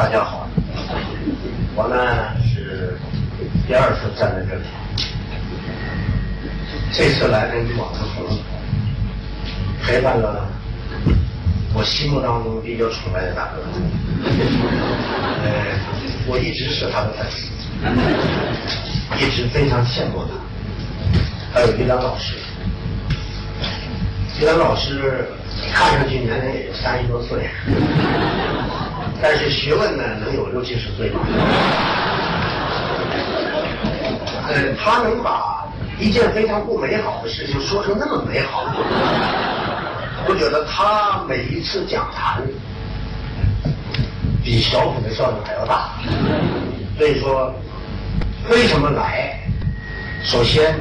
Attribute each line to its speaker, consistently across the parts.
Speaker 1: 大家好，我呢是第二次站在这里，这次来呢与往常不同，陪伴了我心目当中比较崇拜的大哥，呃，我一直是他的粉丝，一直非常羡慕他，还有于丹老师，于丹老师看上去年龄也就三十多岁。但是学问呢，能有六七十岁？呃，他能把一件非常不美好的事情说成那么美好，我觉得他每一次讲坛比小品的效应还要大。所以说，为什么来？首先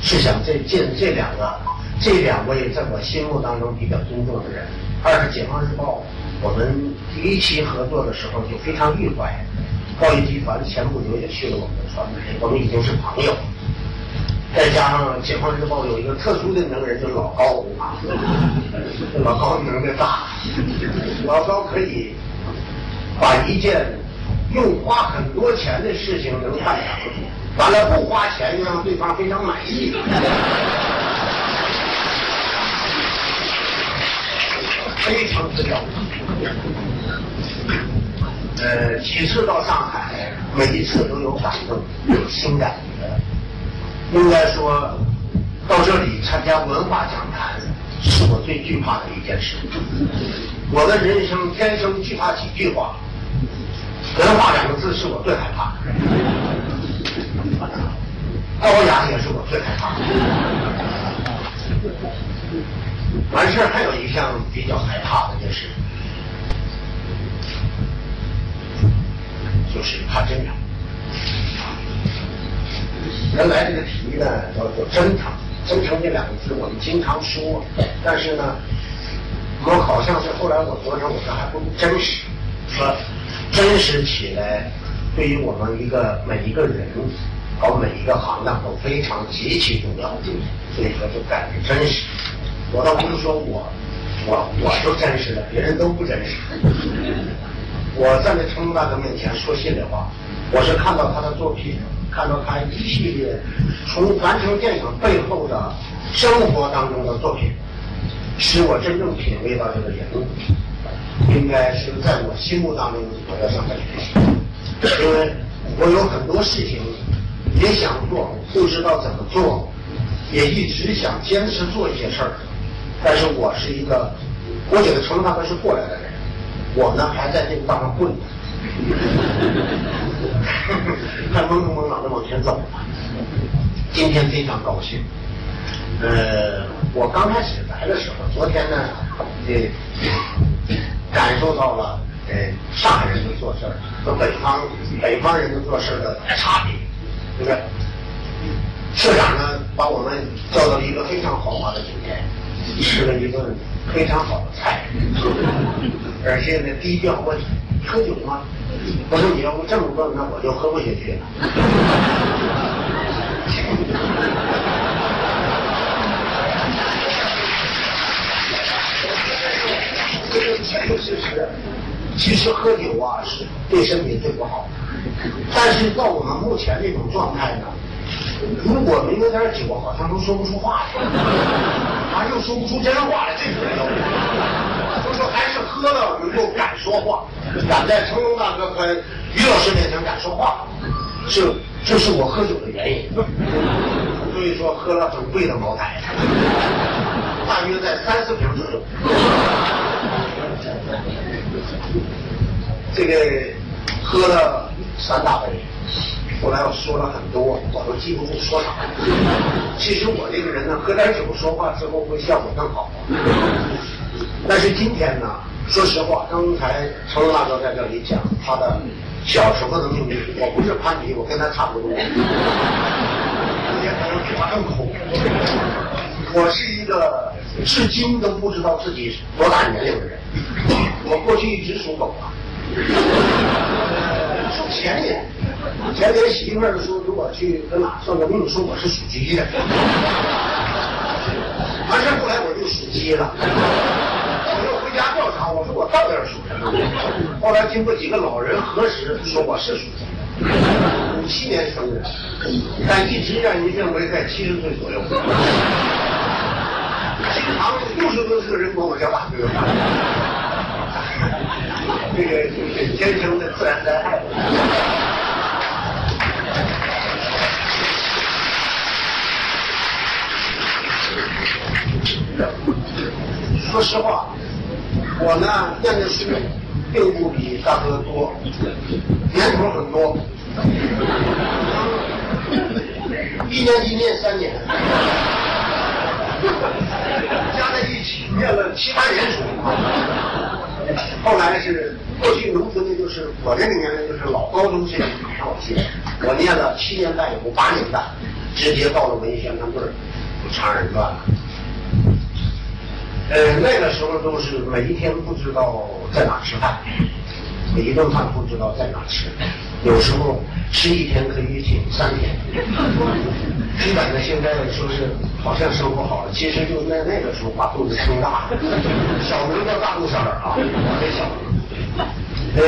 Speaker 1: 是想这见这两个这两位在我心目当中比较尊重的人。二是《解放日报》。我们第一期合作的时候就非常愉快，报业集团前不久也去了我们的传媒，我们已经是朋友。再加上解放日报有一个特殊的能人，就是老高，老高能耐大，老高可以把一件用花很多钱的事情能办成，完了不花钱又让对方非常满意。非常之了不起呃，几次到上海，每一次都有感动，有新感觉。应该说，到这里参加文化讲坛，是我最惧怕的一件事。我的人生天生惧怕几句话，文化两个字是我最害怕的，高雅也是我最害怕的。完事还有一项比较害怕的就是，就是怕真诚。原来这个题呢叫做真诚，真诚这两个字我们经常说，但是呢，我好像是后来我昨天我说还不如真实，说真实起来，对于我们一个每一个人搞每一个行当都非常极其重要，所以说就改成真实。我倒不是说我，我我就真实的，别人都不真实。我站在成龙大哥面前说心里话，我是看到他的作品，看到他一系列从完成电影背后的生活当中的作品，使我真正品味到这个人物，应该是在我心目当中我要向他学习，因为我有很多事情也想做，不知道怎么做，也一直想坚持做一些事儿。但是我是一个，我觉得成龙大哥是过来的人，我呢还在这个道上混，还懵懵懂懂的往前走。今天非常高兴，呃，我刚开始来的时候，昨天呢，呃，感受到了呃上海人的做事和北方北方人的做事的差别，对不对？社长呢把我们叫到了一个非常豪华的酒店。吃了一顿非常好的菜，而且呢低调问喝酒吗？我说你要不这么问，那我就喝不下去了。这个确确实实，其实喝酒啊是对身体最不好的，但是到我们目前这种状态呢。如果没有点酒，好像都说不出话来，啊，又说不出真话来，这是没有。就说还是喝了能够敢说话，敢在成龙大哥和于老师面前敢说话，这这是我喝酒的原因。所以说喝了很贵的茅台，大约在三四瓶左右。这个喝了三大杯。后来我说了很多，我都记不住说啥。其实我这个人呢，喝点酒说话之后会效果更好。但是今天呢，说实话，刚才成龙大哥在这里讲他的小时候的命运，我不是攀比，我跟他差不多。今天可能比他更苦。我是一个至今都不知道自己多大年龄的人。我过去一直属狗啊，属前年。前天媳妇儿说，如果去搁哪算个命，说我是属鸡的。完事后来我就属鸡了。我又回家调查，我说我到底属什么？后来经过几个老人核实，说我是属什么？五七年生的，但一直让人认为在七十岁左右。经常六十多岁的人管我叫大哥。这个就是天生的自然灾害。说实话，我呢念的书并不比大哥多，年头很多，一年级念三年，加在一起念了七八年书。后来是过去农村的，就是我这个年龄就是老高中生上学，我念了七年半有八年半，直接到了文学院队长人转了。呃，那个时候都是每一天不知道在哪吃饭，每一顿饭不知道在哪吃，有时候吃一天可以顶三天。基本的现在说是好像生活好了，其实就在那个时候把肚子撑大了。小名叫大肚三儿啊，我这小名。呃，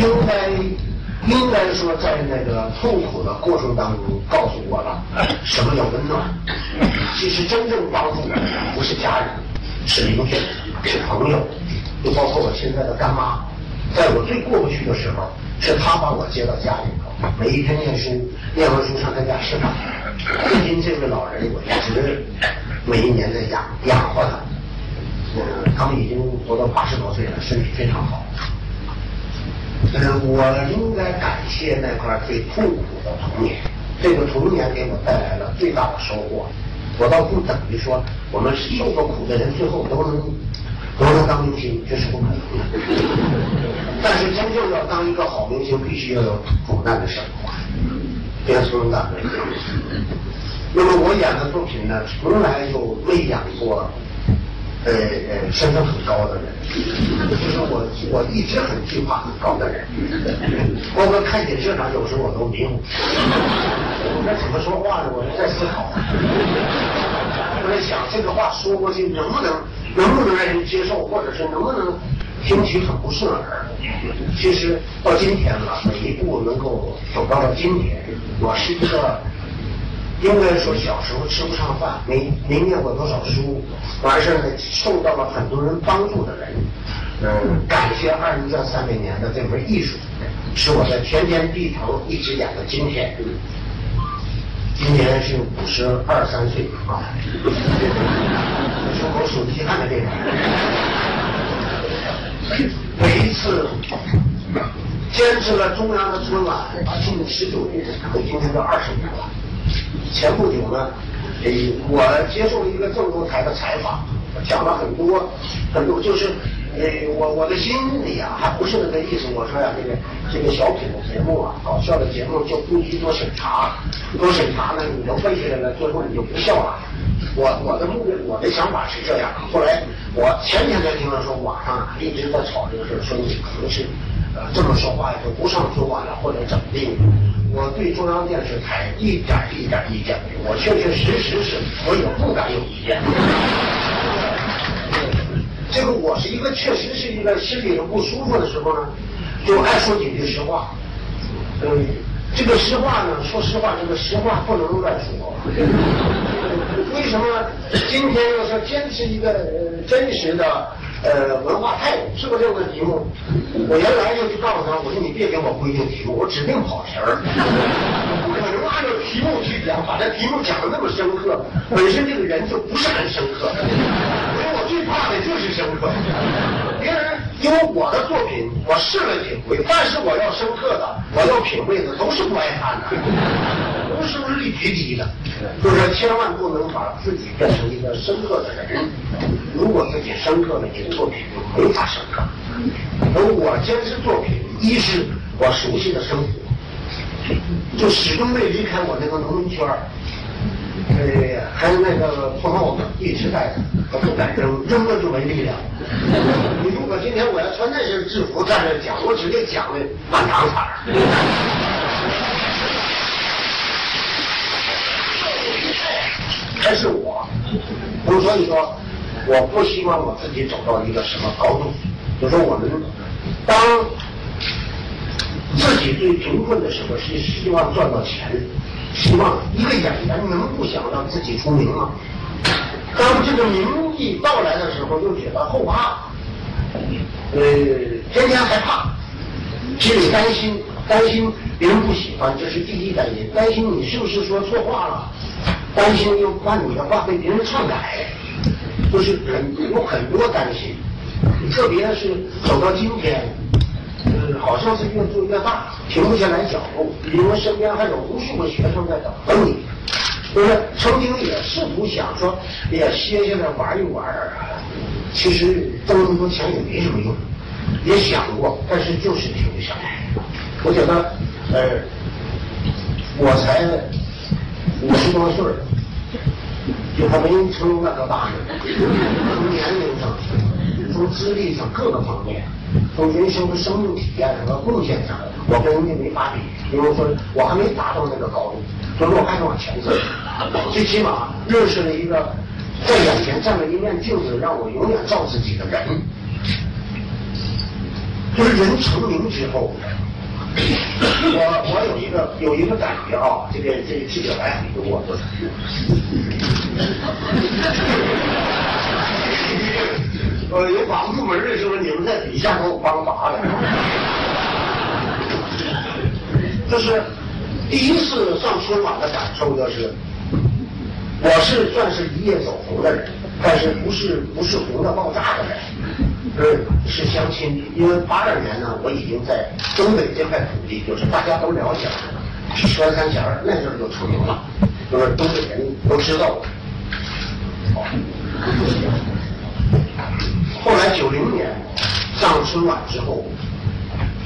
Speaker 1: 应该。应该说，在那个痛苦的过程当中，告诉我了什么叫温暖。其实真正帮助我的不是家人，是邻居，是朋友，就包括我现在的干妈。在我最过不去的时候，是她把我接到家里头，每一天念书，念完书上她家吃饭。至今这位老人，我一直每一年在养养活他。嗯，他们已经活到八十多岁了，身体非常好。嗯，我应该感谢那块最痛苦的童年，这个童年给我带来了最大的收获。我倒不等于说我们受过苦的人最后都能都能当明星，这是不可能的。但是真正要当一个好明星，必须要有苦难的生活，别说的。那么我演的作品呢，从来就没演过。呃呃，身份很高的人，就是我我一直很惧怕很高的人，包括看电视上有时候我都迷糊。我该怎么说话呢？我是在思考，我在想这个话说过去能不能能不能让人接受，或者是能不能听起很不顺耳。其实到今天了，每一步能够走到了今天，我是一个。应该说，小时候吃不上饭，没没念过多少书，完事儿呢，受到了很多人帮助的人，嗯，感谢二零这三百年的这门艺术，使我在天天地头一直演到今天。今年是五十二三岁啊，胸口数遗憾的这个。每一次坚持了中央的春晚，近十九年，今天都二十年了。前不久呢，呃，我接受了一个郑州台的采访，讲了很多，很多就是，呃，我我的心里啊，还不是那个意思。我说呀，这个这个小品的节目啊，搞笑的节目就不宜多审查，多审查呢，你都背下来了，最后你就不笑了。我我的目的，我的想法是这样。后来我前天才听到说，网上啊一直在吵这个事说你可能是，呃，这么说话就不上春晚了，或者怎么地。我对中央电视台一点一点意见，我确确实实是，我也不敢有意见。这个我是一个确实是一个心里头不舒服的时候呢，就爱说几句实话。嗯，这个实话呢，说实话，这个实话不能乱说。为什么今天要说坚持一个真实的？呃，文化态度是不是这个题目？我原来就去告诉他，我说你别给我规定题目，我指定跑题儿。不可能按照题目去讲，把这题目讲的那么深刻，本身这个人就不是很深刻。所以我最怕的就是深刻。别人因为我的作品，我试了几回，但是我要深刻的，我要品味的，都是不爱看的，是不是率极低的。就是千万不能把自己变成一个深刻的人。如果自己深刻了，你的作品就没法深刻。而我坚持作品，一是我熟悉的生活，就始终没离开我那个农民圈儿。呃，还有那个破帽子一直戴着，我不敢扔，扔了就没力量。你如果今天我要穿那身制服站这讲，我指定讲的满堂彩儿。还是我，所以说，我不希望我自己走到一个什么高度。就说我们当自己最贫困的时候，是希望赚到钱，希望一个演员能不想让自己出名吗？当这个名义到来的时候，又觉得后怕，呃，天天害怕，心里担心，担心别人不喜欢，这是第一担心，担心你是不是说错话了，担心又怕你的话被别人篡改，就是很有很多担心，特别是走到今天，呃，好像是越做越大，停不下来脚步，因为身边还有无数个学生在等着你。就是曾经也试图想说，哎呀，歇下来玩一玩，其实挣那么多钱也没什么用，也想过，但是就是停不下来。我觉得，呃，我才五十多岁就还没成龙那个大呢。从年龄上，从资历上各个方面，从人。生的生命体验上和贡献上，我跟人。家没法比。比如说，我还没达到那个高度。就我还得往前走，最起码认识了一个在眼前站了一面镜子，让我永远照自己的人。就是人。成名之后，我个有一个感觉啊，这个这个记者来很多，呃，有把部门的时候，你们在底下给我帮忙的，就是。第一次上春晚的感受就是，我是算是一夜走红的人，但是不是不是红的爆炸的人，是是相亲。因为八二年呢，我已经在东北这块土地，就是大家都了解了，是穿三弦儿，那阵儿就出名了，就是东北人都知道我。后来九零年上春晚之后，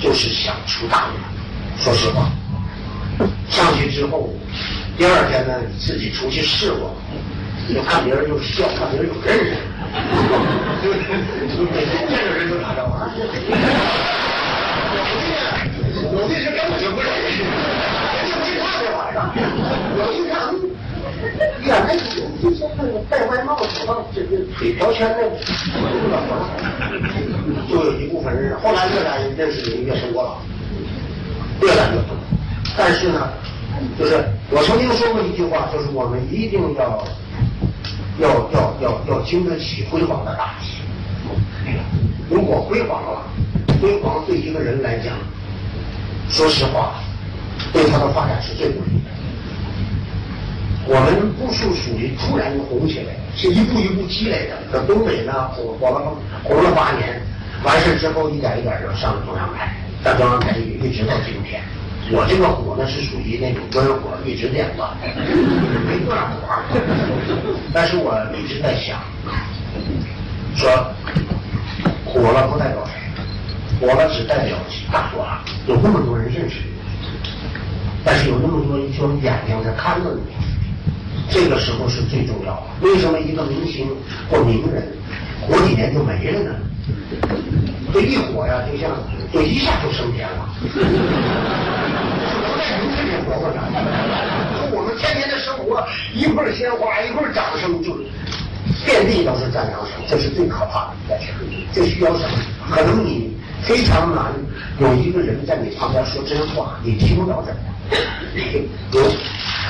Speaker 1: 就是想出大名，说实话。上去之后，第二天呢，自己出去试过，就看别人就笑，看别人就认识，就就每天见着人就打招呼。有的是根本就不认识，就没看这玩意儿，有一看，呀，那有之前那个戴歪帽子、这个腿条圈那个，就有一部分人，后来越来认识的人越多了，越来越多。但是呢，就是我曾经说过一句话，就是我们一定要要要要要经得起辉煌的打击。如果辉煌了，辉煌对一个人来讲，说实话，对他的发展是最不利的。我们不是属于突然红起来，是一步一步积累的。在东北呢，火火了红了八年，完事之后一点一点就上了中央台，在中央台一直到今天。我这个火呢是属于那种温火，一直点吧，没断火。但是我一直在想，说火了不代表谁，火了只代表大火，有那么多人认识你，但是有那么多一双眼睛在看着你，这个时候是最重要的。为什么一个明星或名人火几年就没了呢？这一火呀，就像就一下就升天了。活过来，我们天天的生活，一会儿鲜花，一会儿掌声，就遍地都是赞扬声，这是最可怕的一件事。这需要什么？可能你非常难有一个人在你旁边说真话，你听不到怎么样？有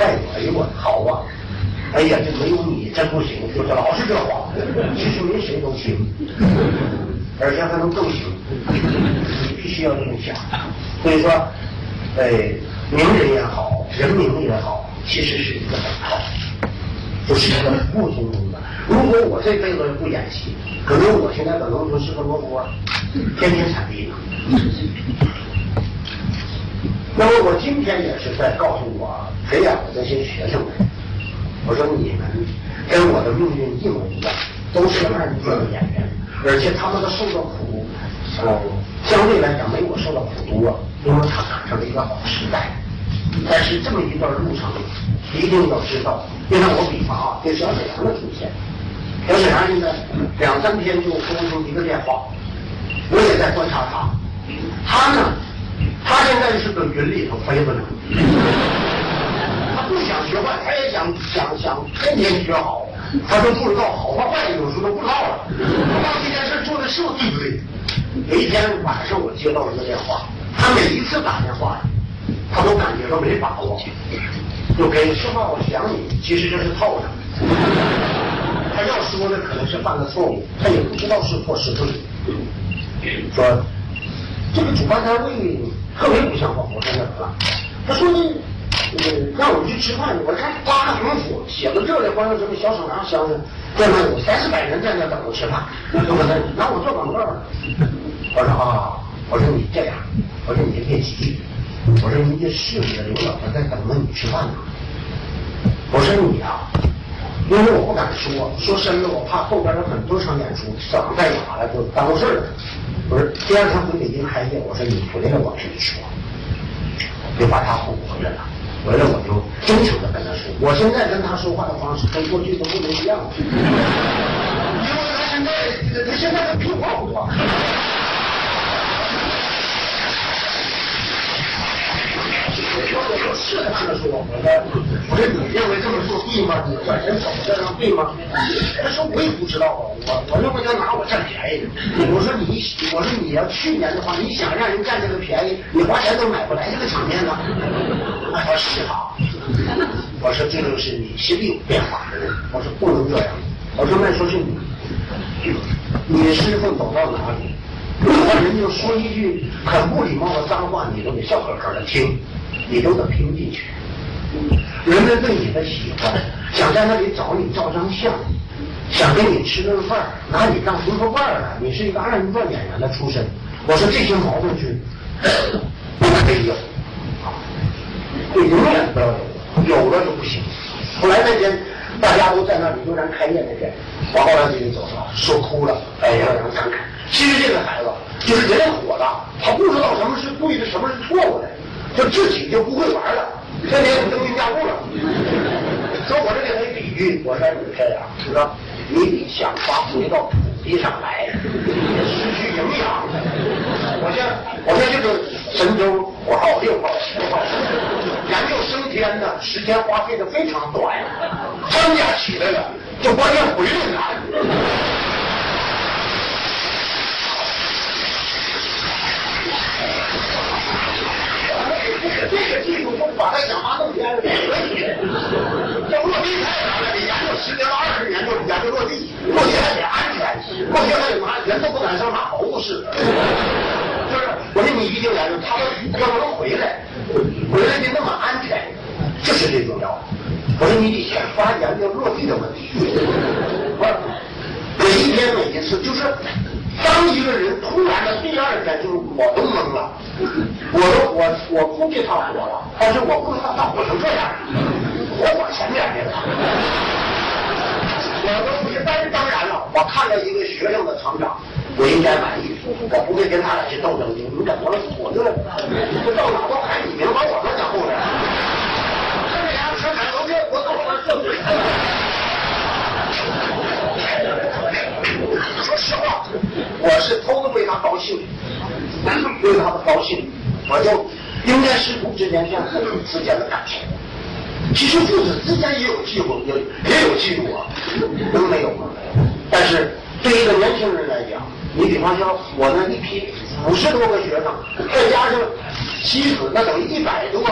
Speaker 1: 哎呦我好啊！哎呀，这没有你真不行，就是老是这话。其实没谁都行，而且还能更行。你必须要这么想。所以说，哎。名人也好，人名也好，其实是一个等号，就是一个不通通的。如果我这辈子不演戏，可能我现在可能就是个罗锅，天天踩地呢。那么我今天也是在告诉我培养的这些学生们，我说你们跟我的命运一模一样，都是二流的演员，而且他们的受的苦，相对来讲没我受的苦多。因为他赶上了一个好时代，但是这么一段路程，一定要知道。就像我比方啊，这小沈阳的出现，小沈阳现在两三天就拨出一个电话，我也在观察他。他呢，他现在是搁云里头飞着呢，不想学坏，他也想想想天天学好，他都不知道好和坏，有时候都不知道了。我到这件事做的是不是对不对？有一天晚上我接到一个电话，他每一次打电话，他都感觉到没把握，就给说话我想你，其实这是套上。他要说的可能是犯了错误，他也不知道是错是对。说这个主办单位特别不像话，我说怎么了？他说呢。让我们去吃饭，我看八个横幅写个这里，欢迎什么小沈阳乡的，在那有三四百人在那等着吃饭，我说那我做广告呢。我说啊，我说你这样，我说你别急，我说人家市里的领导在等着你吃饭呢。我说你啊，因为我不敢说，说深了我怕后边有很多场演出，嗓子再哑了就耽误事了。我说第二天回北京开业，我说你回来我跟你说，就把他哄回来了。回来我就真诚的跟他说，我现在跟他说话的方式跟过去都不能一样，因为他现在他现在都比我多。我试探的说，我说，我说你认为这么做对吗？你管人走这样对吗？他说我也不知道啊，我我认为他拿我占便宜。我说你，我说你要去年的话，你想让人占这个便宜，你花钱都买不来这个场面呢。他说是啊，我说这就是你心里有变化的人。我说不能这样。我说那说是你，你师傅走到哪里，人家说一句很不礼貌的脏话，你都得笑呵呵的听。你都得听进去，人们对你的喜欢，想在那里找你照张相，想跟你吃顿饭，拿你当红头伴儿了。你是一个二人转演员的出身，我说这些毛病是不可以有，就永远不要有，有了就不行。后来那天大家都在那里，突然开业那天，我后来就走了，说哭了，哎呀，感慨。其实这个孩子就是人火的，他不知道什么是对的，什么是错误的。就自己就不会玩了，天天就登云驾雾了。说我这给他比喻，我说你这样，说你想发回到土地上来，失去营养。我现我现就是神舟五号、六号、七号，研究升天呢，时间花费的非常短，专家起来了，就关键回来难。这个技术就把它想发动天了，要落地太难了，得研究十年到二十年就研究落地，落地还得安全，落地还得拿人都不敢上马猴似的。就是我说你一定研究，他们要能回来，回来的那么安全，这是最重要的。我说你得先发研究落地的问题。我每一天每一次就是。当一个人突然的第二天，就是我都懵了，我都我我估计他火了，但是我不知道他火成这样，火我前面去了。我都不是，但是当然了，我看了一个学生的成长，我应该满意，我不会跟他俩去斗争去。你怎么了？我就就到哪都喊你名，把我搁在后边。这俩车产都这，我走了。说实话，我是偷偷为他高兴，为他的高兴，我就应该师徒之间像父子之间的感情。其实父子之间也有嫉妒，也也有嫉妒啊，都没有吗？但是对一个年轻人来讲，你比方说我那一批五十多个学生，再加上妻子，那等于一百多，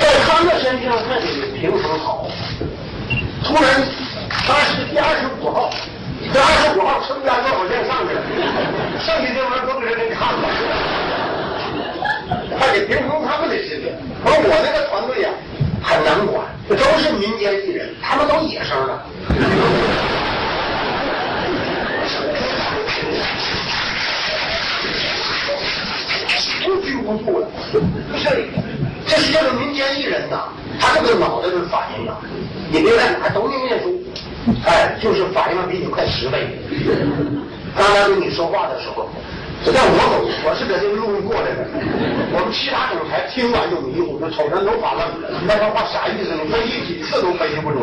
Speaker 1: 在他们身上那得平衡好。突然他是第二十五号。这二十五号升家多少线上去了，剩下这玩意儿都给人看了，还得平衡他们的心情。而我那个团队呀，很难管，都是民间艺人，他们都野生的，都拘不住了。不是，这是这个民间艺人呐，他这个脑袋的反应啊，你别看他都能念书。哎，就是反应比你快十倍。刚才跟你说话的时候，这在我走，我是在这个路上过来的。我们其他总裁听完就迷糊，就瞅着都发愣。那他话啥意思？你分析几次都分析不准。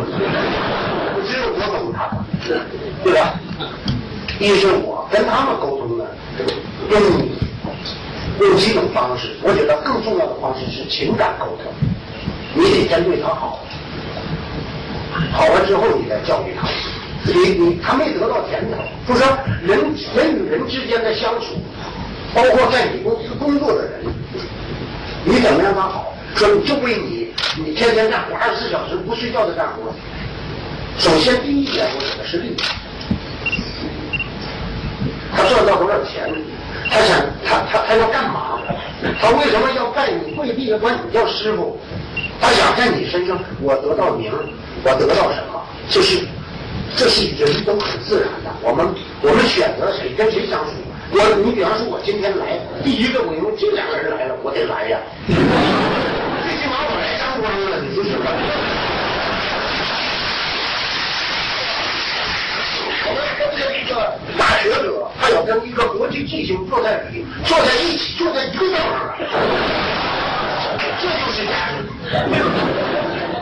Speaker 1: 只有我懂他，对吧？一是我跟他们沟通呢，用用几种方式。我觉得更重要的方式是情感沟通，你得针对他好。好了之后你再教育他，你你他没得到甜头，就说人人与人之间的相处，包括在你公司工作的人，你怎么让他好？说你就为你，你天天干活二十四小时不睡觉的干活。首先第一点，我指的是利益。他赚到多少钱？他想他他他要干嘛？他为什么要拜你跪地管你叫师傅？他想在你身上我得到名，我得到什么？这是这是人都很自然的。我们我们选择谁跟谁相处。我你比方说，我今天来，第一个我因为这两个人来了，我得来呀。最起码我来当官了，你说是吧？我们跟一个大学者，他要跟一个国际巨星坐在一坐在一起，坐在一个凳上了，这就是价值。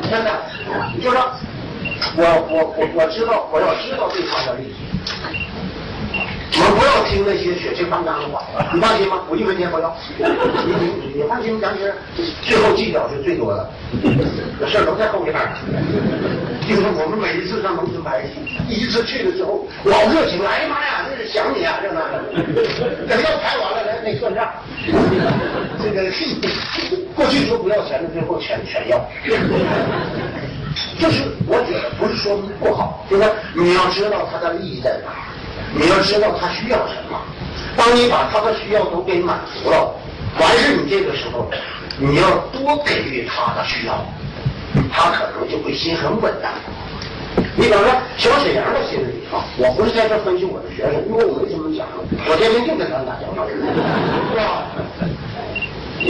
Speaker 1: 真的，就说，我我我我知道，我要知道对方的利益。我们不要听那些血气方刚的话，你放心吗？我一分钱不要。你你你放心，杨先生最后计较是最多的，这事儿都在后面。就是我们每一次上农村拍戏，第一次去的时候老热情了，哎呀妈呀，这是想你啊，这那的。等要拍完了来那算账，这个过去说不要钱的，最后全全要。就是我觉得不是说不好，就是说你要知道它的利益在哪。你要知道他需要什么，当你把他的需要都给满足了，完事你这个时候，你要多给予他的需要，他可能就会心很稳当。你比方说小沈阳的心理啊，我不是在这分析我的学生，因为我没什么讲，我天天就跟他们打交道，是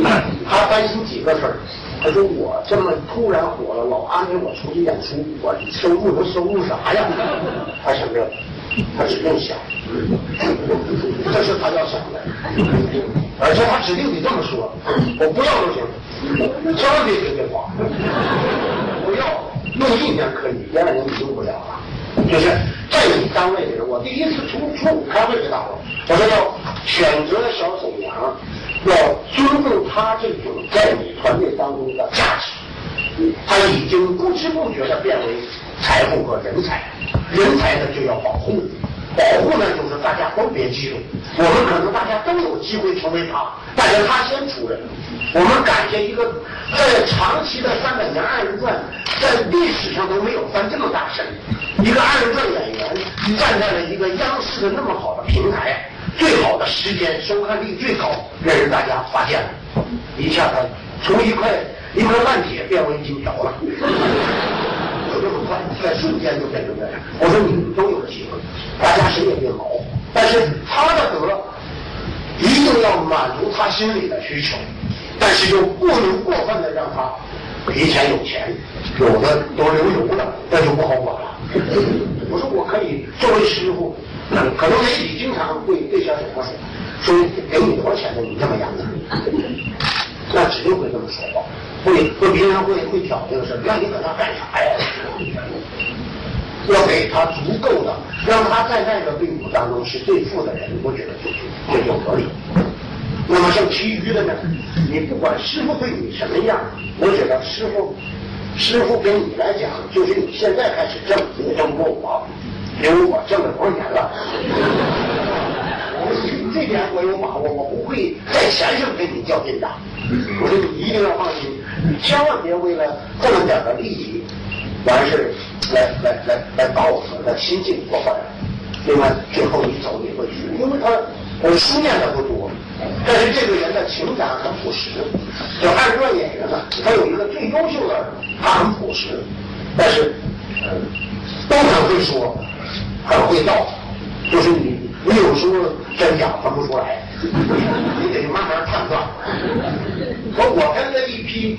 Speaker 1: 吧？他担心几个事儿，他说我这么突然火了，老安排我出去演出，我收入能收入啥呀？他想着。他只用想，这是他要想的，而且他指定得这么说，我不要都行，千万别听这话，不要用一年可以，第二年你用不了了。就是在你单位里，我第一次初初五开会知道了，我说要选择小沈阳，要尊重他这种在你团队当中的价值，他已经不知不觉的变为财富和人才。人才呢就要保护，保护呢就是大家都别激动。我们可能大家都有机会成为他，但是他先出来。我们感谢一个在长期的三百年二人转，在历史上都没有翻这么大身，一个二人转演员站在了一个央视的那么好的平台，最好的时间收看率最高，让人大家发现了，一下子从一块一块烂铁变为金条了。这么快，在瞬间就变成这样。我说你们都有机会，大家谁也别毛。但是他的德一定要满足他心里的需求，但是又不能过分的让他以前有钱，有的都流油了，那就不好管了。我说我可以作为师傅，可能媒体经常会对小沈阳说，说给你多少钱呢？你这么养的，那指定会这么说话。会会别人会会挑这个事让你搁那干啥呀？要给他足够的，让他在那个队伍当中是最富的人，我觉得就是这就合理。那么像其余的呢，你不管师傅对你什么样，我觉得师傅师傅跟你来讲，就是你现在开始挣，你挣不过我，因为我挣了多少年了。这点我有把握，我不会在钱上跟你较劲的。我说你一定要放心。你千万别为了这么点的利益，完事来来来来把我们的心境破坏了。另外，最后你走你会去，因为他我书念的不多，但是这个人的情感很朴实。就二人转演员呢，他有一个最优秀的，他很朴实，但是都很会说，很会道，就是你你有时候真假分不出来。你得慢慢判断。说我跟那一批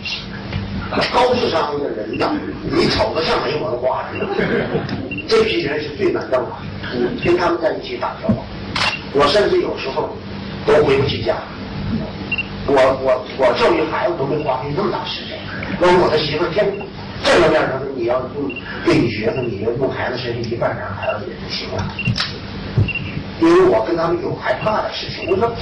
Speaker 1: 高智商的人呢，你瞅着像没文化似的。这批人是最难弄的，跟他们在一起打交道，我甚至有时候都回不起家。我我我教育孩子都没花费那么大时间。那我的媳妇天这个面上，你要用对你学生，你要用孩子身体一半点孩子也就行了。因为我跟他们有害怕的事情，我说，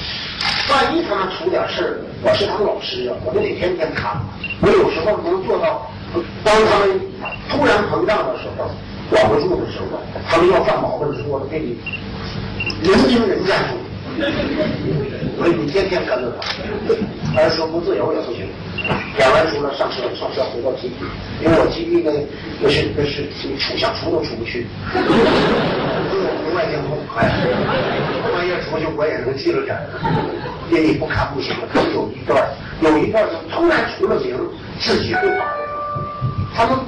Speaker 1: 万一他们出点事儿，我是他们老师啊，我就得天天看。我有时候能做到当他们突然膨胀的时候，管不住的时候，他们要犯毛病的时候，我给你人盯人站住。所以你天天跟着他，还是说不自由也不行。演完书了，上车上车回到基地，因为我基地呢那是那是你出想出都出不去，红外监控，哎，万一出去我也能记录点儿。因为不看不行了，他有一段有一段就突然出了名，自己会跑。他们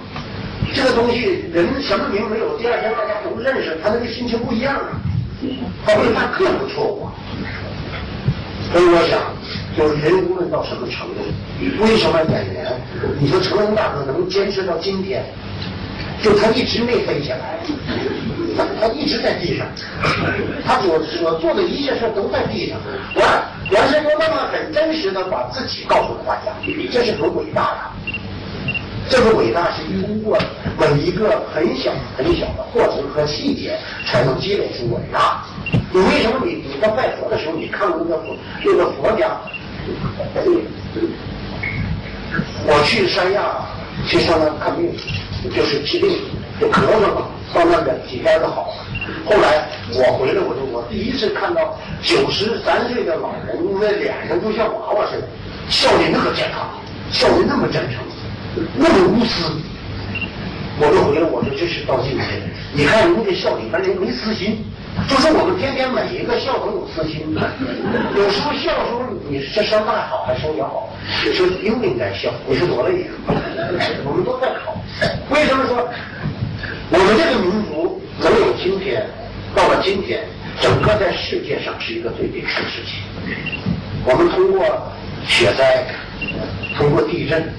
Speaker 1: 这个东西人什么名没有，第二天大家都认识，他那个心情不一样啊。他会犯各种错误。所以我想，就是人无论到什么程度，为什么演员？你说成龙大哥能坚持到今天，就他一直没飞起来，他他一直在地上，他所所做的一切事都在地上，完完事又那么很真实的把自己告诉了大家，这是很伟大的。这个伟大是通过每一个很小很小的过程和细节才能积累出伟大。你为什么你你在拜佛的时候，你看那个那个佛家？我去三亚去上那看病，就是治病，就咳嗽嘛，到那个几天就好了。后来我回来，我就我第一次看到九十三岁的老人，那脸上就像娃娃似的，笑的那么健康，笑的那么真诚，那么无私。我就回来，我说这是到境界。你看人家笑里边人没私心。就是我们天天每一个笑都有私心，有时候笑的时候，你是声大好还是声小好？你说应不应该笑？你说多累呀？我们都在考。为什么说我们这个民族能有今天？到了今天，整个在世界上是一个最典型的事情。我们通过雪灾，通过地震，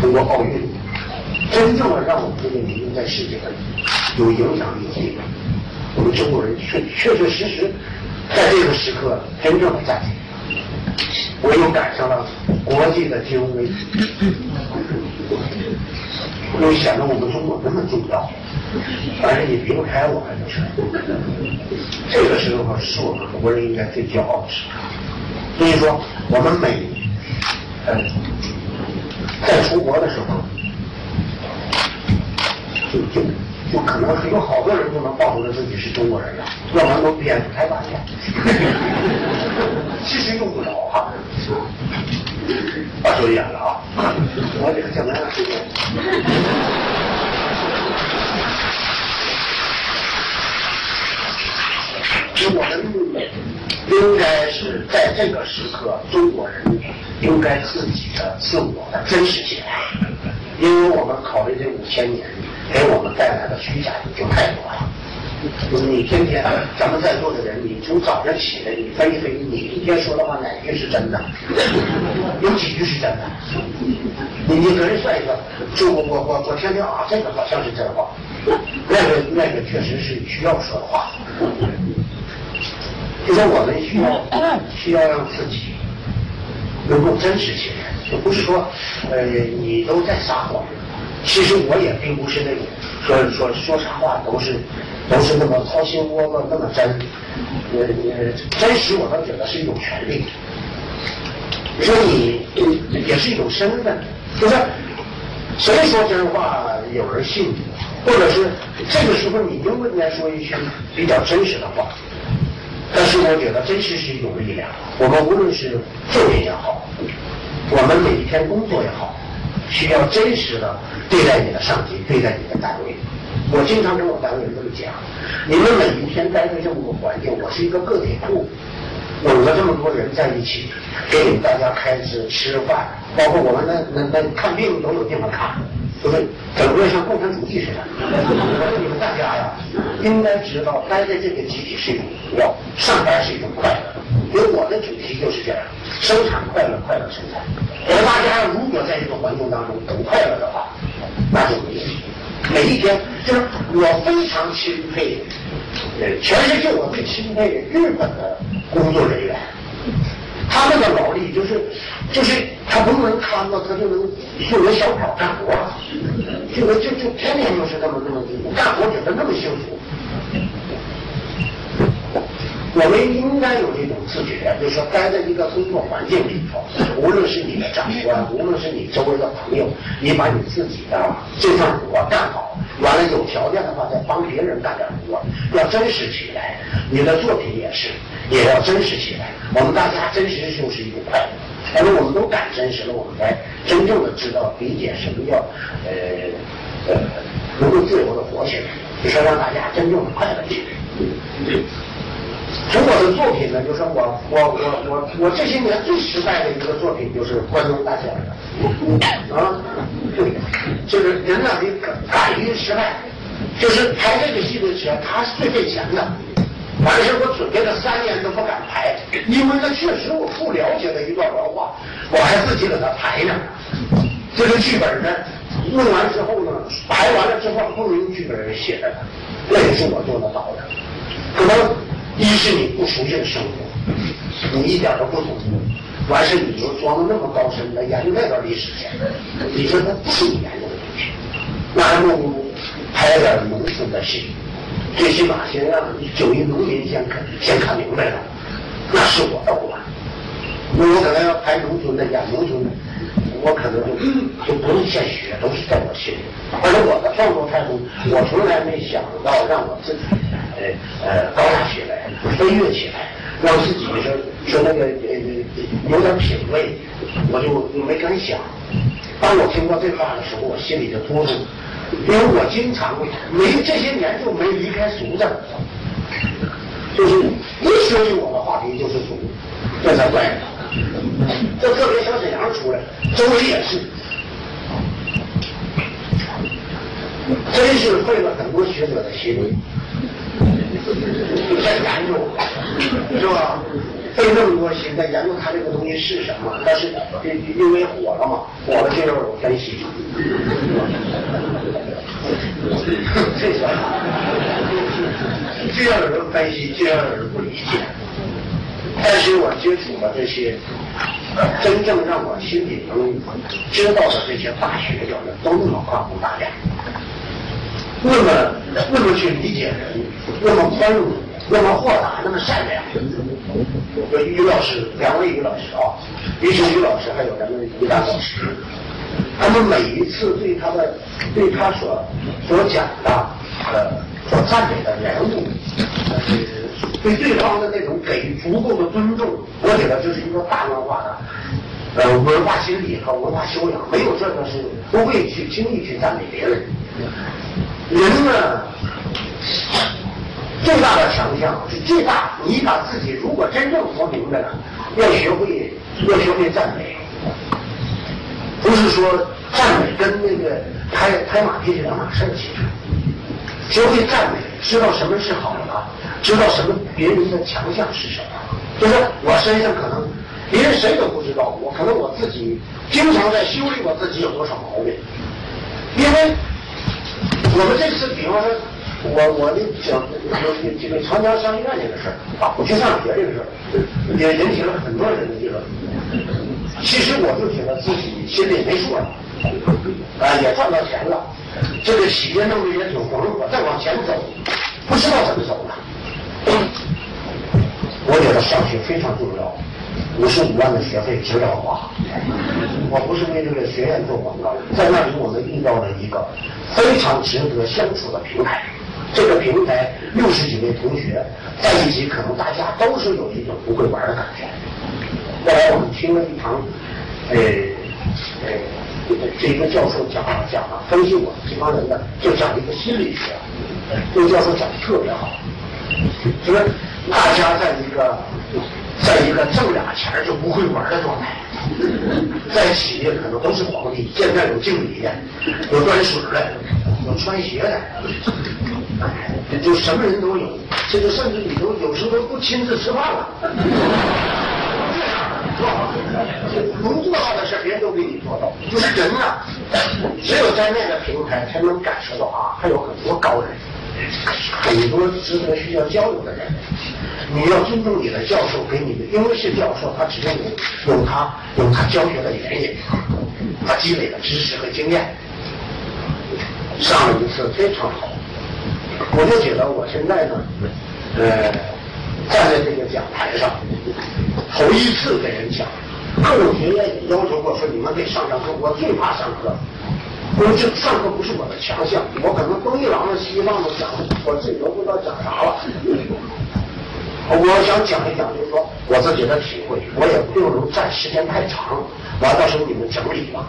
Speaker 1: 通过奥运，真正的让我们这个民族在世界上有影响力、的。我们中国人确确确实实在这个时刻真正的站起来，我又赶上了国际的金融危机，又显得我们中国那么重要，反正你离不开我们就是。这个时候是我们国人应该最骄傲的时刻。所以说，我们每呃在出国的时候，就就。就可能有好多人都能报出来自己是中国人了，要不然都编不开玩笑。其实用不着哈，把手演了啊！我这个将来随便。我们应该是在这个时刻，中国人应该自己的自我的真实起来，因为我们考虑这五千年。给我们带来的虚假已经太多了。就是你天天，咱们在座的人，你从早上起来，你飞一飞，你一天说的话哪句是真的？有几句是真的？你你个人算一算，就我我我我天天啊，这个好像是真话，那个那个确实是需要说的话。就说我们需要需要让自己能够真实起来，就不是说呃你都在撒谎。其实我也并不是那种说说说啥话都是都是那么掏心窝子那么真，呃呃，真实我倒觉得是一种权利。说你也是一种身份，就是谁说真话有人信，或者是这个时候你应不应该说一句比较真实的话？但是我觉得真实是一种力量。我们无论是做人也好，我们每一天工作也好。需要真实的对待你的上级，对待你的单位。我经常跟我单位人这么讲：你们每一天待在这么个环境，我是一个个体户，有了这么多人在一起，给你们大家开支、吃饭，包括我们那那那看病都有地方看，就是整个像共产主义似的。我说你们大家呀，应该知道待在这个集体是一种荣耀，上班是一种快乐。因为我的主题就是这样：生产快乐，快乐生产。我们大家如果在这个环境当中不快乐的话，那就没有每一天，就是我非常钦佩，呃，全世界我最钦佩日本的工作人员，他那个劳力就是，就是他不能看到，他就能就能小跑干活，就能就就天天就是那么那么干活，觉得那么幸福。我们应该有这种自觉，就是说，待在一个工作环境里头，无论是你的长官，无论是你周围的朋友，你把你自己的这份活干好，完了有条件的话再帮别人干点活，要真实起来。你的作品也是，也要真实起来。我们大家真实就是一种快乐。而且我们都敢真实了，我们才真正的知道理解什么叫呃呃能够自由的活起来，就是让大家真正的快乐起来。从我的作品呢，就是我我我我我这些年最失败的一个作品就是《关东大先生》啊，对，就是人呢，得敢于失败，就是拍这个戏的时候，他是最费钱的，完事我准备了三年都不敢拍，因为那确实我不了解的一段文化，我还自己给他排呢。这个剧本呢，弄完之后呢，排完了之后不如剧本人写的，那也是我做得到的，可能。一是你不熟悉的生活，你一点都不懂；完事你又装的那么高深，来研究那段历史去，你说那不是你研究的东西，那还不如拍点农村的戏，最起码先让九亿农民先看先看明白了，那是我的活。那我可能要拍农村的演农村的，我可能就就不用现学，都是在我心里。而且我的创作态度，我从来没想到让我自己呃呃高大起来。飞跃起来，让自己说说那个呃有点品味，我就没敢想。当我听到这话的时候，我心里就突突，因为我经常会没这些年就没离开俗字，就是一说起我的话题就是俗，这才怪呢。这特别小沈阳出来，周围也是，真是费了很多学者的心。在研究，是吧？费那么多心在研究他这个东西是什么？但是因为火了嘛，火了就要有分析。这算啥？就要有人分析，这要有人不理解。但是我接触了这些真正让我心里能知道的这些大学者们，都那么宽宏大量。那么那么去理解人，那么宽容，那么豁达，那么善良。有于老师，两位于老师啊，于是于老师还有咱们于大老师，他们每一次对他的对他所所讲的呃所赞美的人物，呃对对方的那种给予足够的尊重，我觉得这是一个大文化的呃文化心理和文化修养，没有这个是不会去轻易去赞美别人。人呢，最大的强项是最大。你把自己如果真正活明白了，要学会要学会赞美，不是说赞美跟那个拍拍马屁是两码事其实学会赞美，知道什么是好的，知道什么别人的强项是什么。就是我身上可能别人谁都不知道，我可能我自己经常在修理我自己有多少毛病，因为。我们这次，比方说，我我的讲这个长江商学院这个事儿啊，我去上学这个事儿，也引起了很多人的议论。其实我就觉得自己心里没数了，啊，也赚到钱了，这个企业弄得也挺红火，再往前走，不知道怎么走了。我觉得上学非常重要，五十五万的学费值得花。我不是为这个学院做广告，在那里我们遇到了一个。非常值得相处的平台，这个平台六十几位同学在一起，可能大家都是有一种不会玩的感觉。后来我们听了一堂，呃，呃，这个教授讲讲了分析我们这帮人的，就讲一个心理学。这个教授讲的特别好，就是大家在一个，在一个挣俩钱就不会玩的状态。在企业可能都是皇帝，现在有经理的，有端水的，有穿鞋的，哎，就什么人都有。这个甚至你都有时候都不亲自吃饭了，是吧？能做到的事别人都给你做到。就是人啊，只有在那个平台才能感受到啊，还有很多高人，很多值得需要交流的人。你要尊重你的教授给你的，因为是教授，他只有有他有他教学的原因，他积累的知识和经验。上一次非常好，我就觉得我现在呢，呃，站在这个讲台上，头一次给人讲，各种学院也要求过说，你们得上上课，我最怕上课。我说这上课不是我的强项，我可能东一榔头西一棒子讲，我自己都不知道讲啥了。我想讲一讲，就是说我自己的体会，我也不能站时间太长，完到时候你们整理吧。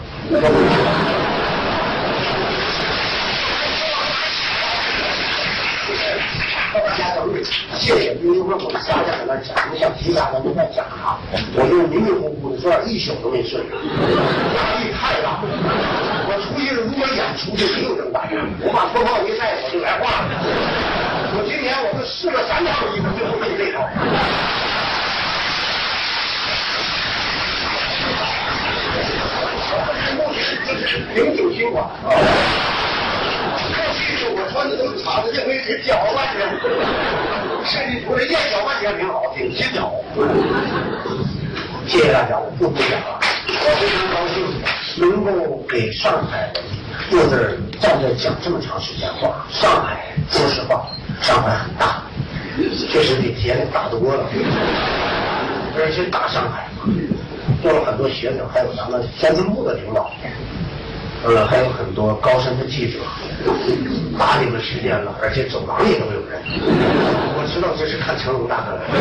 Speaker 1: 大家整理，谢谢。因为我们仨在那讲，你想其他的都在讲啥？我就迷迷糊糊的，昨晚一宿都没睡，压力太大。我出去如果演出就没有人管，我把脱帽一带我就来话了。我今年我就试了三套衣服，最后用这套。目前就是零九新款啊。我穿的都是长的，这回是脚半天。设计图的燕脚半天挺好，挺新巧。谢谢大家，我不多讲了。我非常高兴能够给上海坐这儿站着讲这么长时间话。上海，说实话，上海很大，确实比天津大多了。而且大上海，做了很多学者，还有咱们天津部的领导，呃，还有很多高深的记者，大领的时间了，而且走廊里都有人。我知道这是看成龙大哥来的。